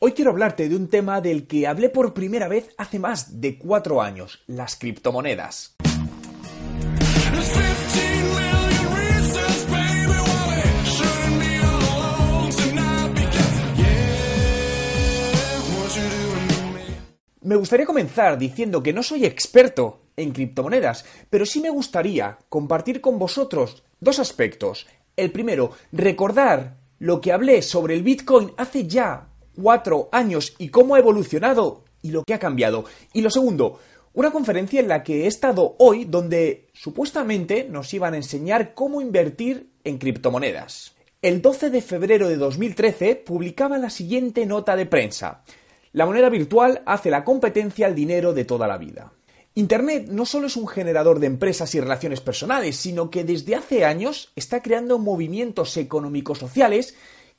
Hoy quiero hablarte de un tema del que hablé por primera vez hace más de cuatro años, las criptomonedas. Me gustaría comenzar diciendo que no soy experto en criptomonedas, pero sí me gustaría compartir con vosotros dos aspectos. El primero, recordar lo que hablé sobre el Bitcoin hace ya cuatro años y cómo ha evolucionado y lo que ha cambiado. Y lo segundo, una conferencia en la que he estado hoy donde supuestamente nos iban a enseñar cómo invertir en criptomonedas. El 12 de febrero de 2013 publicaba la siguiente nota de prensa. La moneda virtual hace la competencia al dinero de toda la vida. Internet no solo es un generador de empresas y relaciones personales, sino que desde hace años está creando movimientos económicos sociales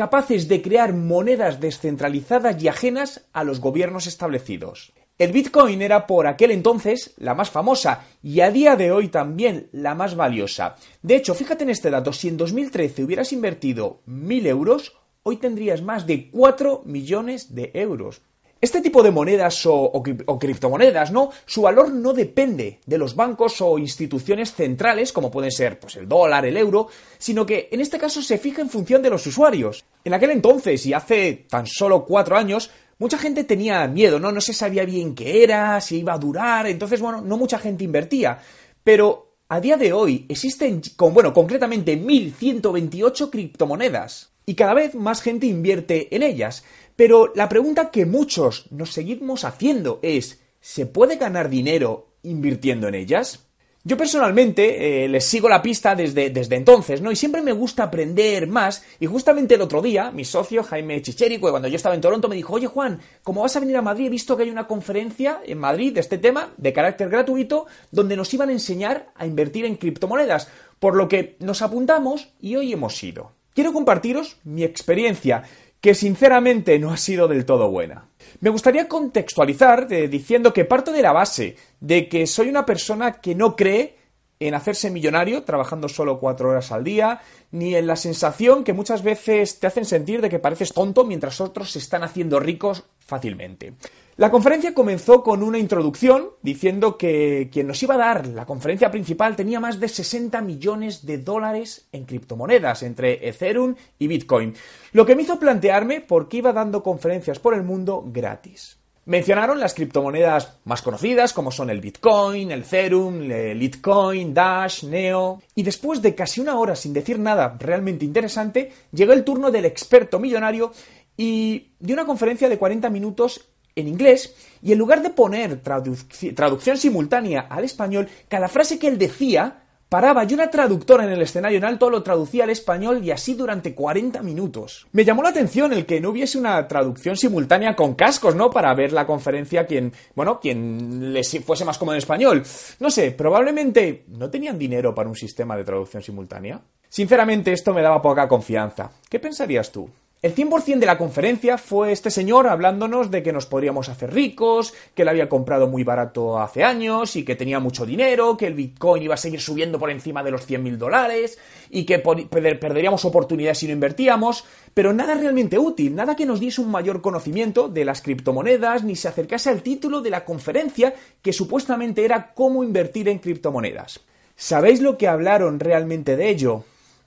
capaces de crear monedas descentralizadas y ajenas a los gobiernos establecidos. El Bitcoin era por aquel entonces la más famosa y a día de hoy también la más valiosa. De hecho, fíjate en este dato, si en 2013 hubieras invertido 1.000 euros, hoy tendrías más de 4 millones de euros. Este tipo de monedas o, criptomonedas, ¿no? Su valor no depende de los bancos o instituciones centrales, como pueden ser pues, el dólar, el euro, sino que en este caso se fija en función de los usuarios. En aquel entonces, y hace tan solo cuatro años, mucha gente tenía miedo, ¿no? No se sabía bien qué era, si iba a durar, entonces, bueno, no mucha gente invertía. Pero a día de hoy existen, bueno, concretamente 1.128 criptomonedas. Y cada vez más gente invierte en ellas. Pero la pregunta que muchos nos seguimos haciendo es, ¿se puede ganar dinero invirtiendo en ellas? Yo personalmente eh, les sigo la pista desde, desde, entonces, ¿no? Y siempre me gusta aprender más. Y justamente el otro día, mi socio Jaime Chichérico, cuando yo estaba en Toronto, me dijo, oye Juan, como vas a venir a Madrid, he visto que hay una conferencia en Madrid de este tema, de carácter gratuito, donde nos iban a enseñar a invertir en criptomonedas. Por lo que nos apuntamos y hoy hemos ido. Quiero compartiros mi experiencia que sinceramente no ha sido del todo buena. Me gustaría contextualizar eh, diciendo que parto de la base de que soy una persona que no cree en hacerse millonario trabajando solo cuatro horas al día, ni en la sensación que muchas veces te hacen sentir de que pareces tonto mientras otros se están haciendo ricos fácilmente. La conferencia comenzó con una introducción diciendo que quien nos iba a dar la conferencia principal tenía más de 60 millones de dólares en criptomonedas entre Ethereum y Bitcoin, lo que me hizo plantearme por qué iba dando conferencias por el mundo gratis. Mencionaron las criptomonedas más conocidas como son el Bitcoin, el Ethereum, el Litecoin, Dash, Neo. Y después de casi una hora sin decir nada realmente interesante, llegó el turno del experto millonario y dio una conferencia de 40 minutos en inglés y en lugar de poner traducción simultánea al español, cada frase que él decía paraba y una traductora en el escenario en alto lo traducía al español y así durante 40 minutos. Me llamó la atención el que no hubiese una traducción simultánea con cascos, ¿no? Para ver la conferencia quien, bueno, quien les fuese más cómodo en español. No sé, probablemente no tenían dinero para un sistema de traducción simultánea. Sinceramente esto me daba poca confianza. ¿Qué pensarías tú? El 100% de la conferencia fue este señor hablándonos de que nos podríamos hacer ricos, que él había comprado muy barato hace años y que tenía mucho dinero, que el Bitcoin iba a seguir subiendo por encima de los 100.000 dólares y que perderíamos oportunidades si no invertíamos, pero nada realmente útil, nada que nos diese un mayor conocimiento de las criptomonedas ni se acercase al título de la conferencia que supuestamente era cómo invertir en criptomonedas. ¿Sabéis lo que hablaron realmente de ello?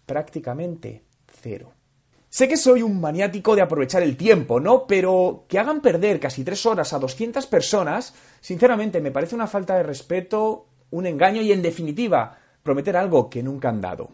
Prácticamente cero. Sé que soy un maniático de aprovechar el tiempo, ¿no? Pero que hagan perder casi tres horas a 200 personas, sinceramente me parece una falta de respeto, un engaño y, en definitiva, prometer algo que nunca han dado.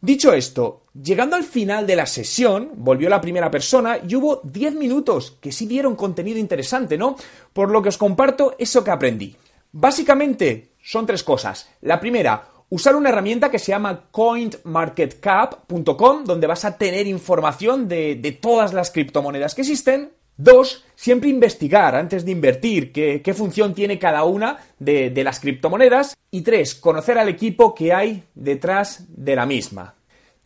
Dicho esto, llegando al final de la sesión, volvió la primera persona y hubo 10 minutos que sí dieron contenido interesante, ¿no? Por lo que os comparto eso que aprendí. Básicamente son tres cosas. La primera, usar una herramienta que se llama coinmarketcap.com, donde vas a tener información de, todas las criptomonedas que existen. Dos, siempre investigar antes de invertir qué, función tiene cada una de, de las criptomonedas. Y tres, conocer al equipo que hay detrás de la misma.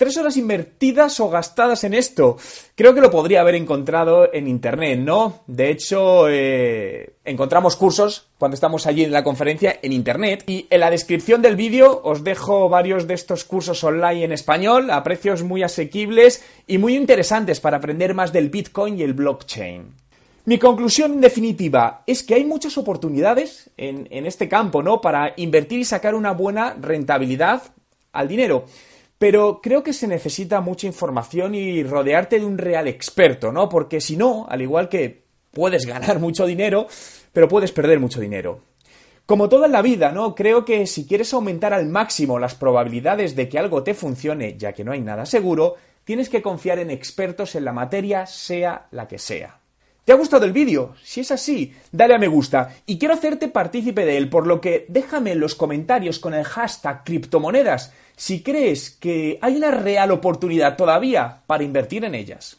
Tres horas invertidas o gastadas en esto. Creo que lo podría haber encontrado en internet, ¿no? De hecho, eh, encontramos cursos cuando estamos allí en la conferencia en internet. Y en la descripción del vídeo os dejo varios de estos cursos online en español a precios muy asequibles y muy interesantes para aprender más del Bitcoin y el blockchain. Mi conclusión en definitiva es que hay muchas oportunidades en, en este campo, ¿no? Para invertir y sacar una buena rentabilidad al dinero pero creo que se necesita mucha información y rodearte de un real experto, ¿no? Porque si no, al igual que puedes ganar mucho dinero, pero puedes perder mucho dinero. Como todo en la vida, ¿no? Creo que si quieres aumentar al máximo las probabilidades de que algo te funcione, ya que no hay nada seguro, tienes que confiar en expertos en la materia, sea la que sea. ¿Te ha gustado el vídeo? Si es así, dale a me gusta y quiero hacerte partícipe de él, por lo que déjame en los comentarios con el hashtag criptomonedas si crees que hay una real oportunidad todavía para invertir en ellas.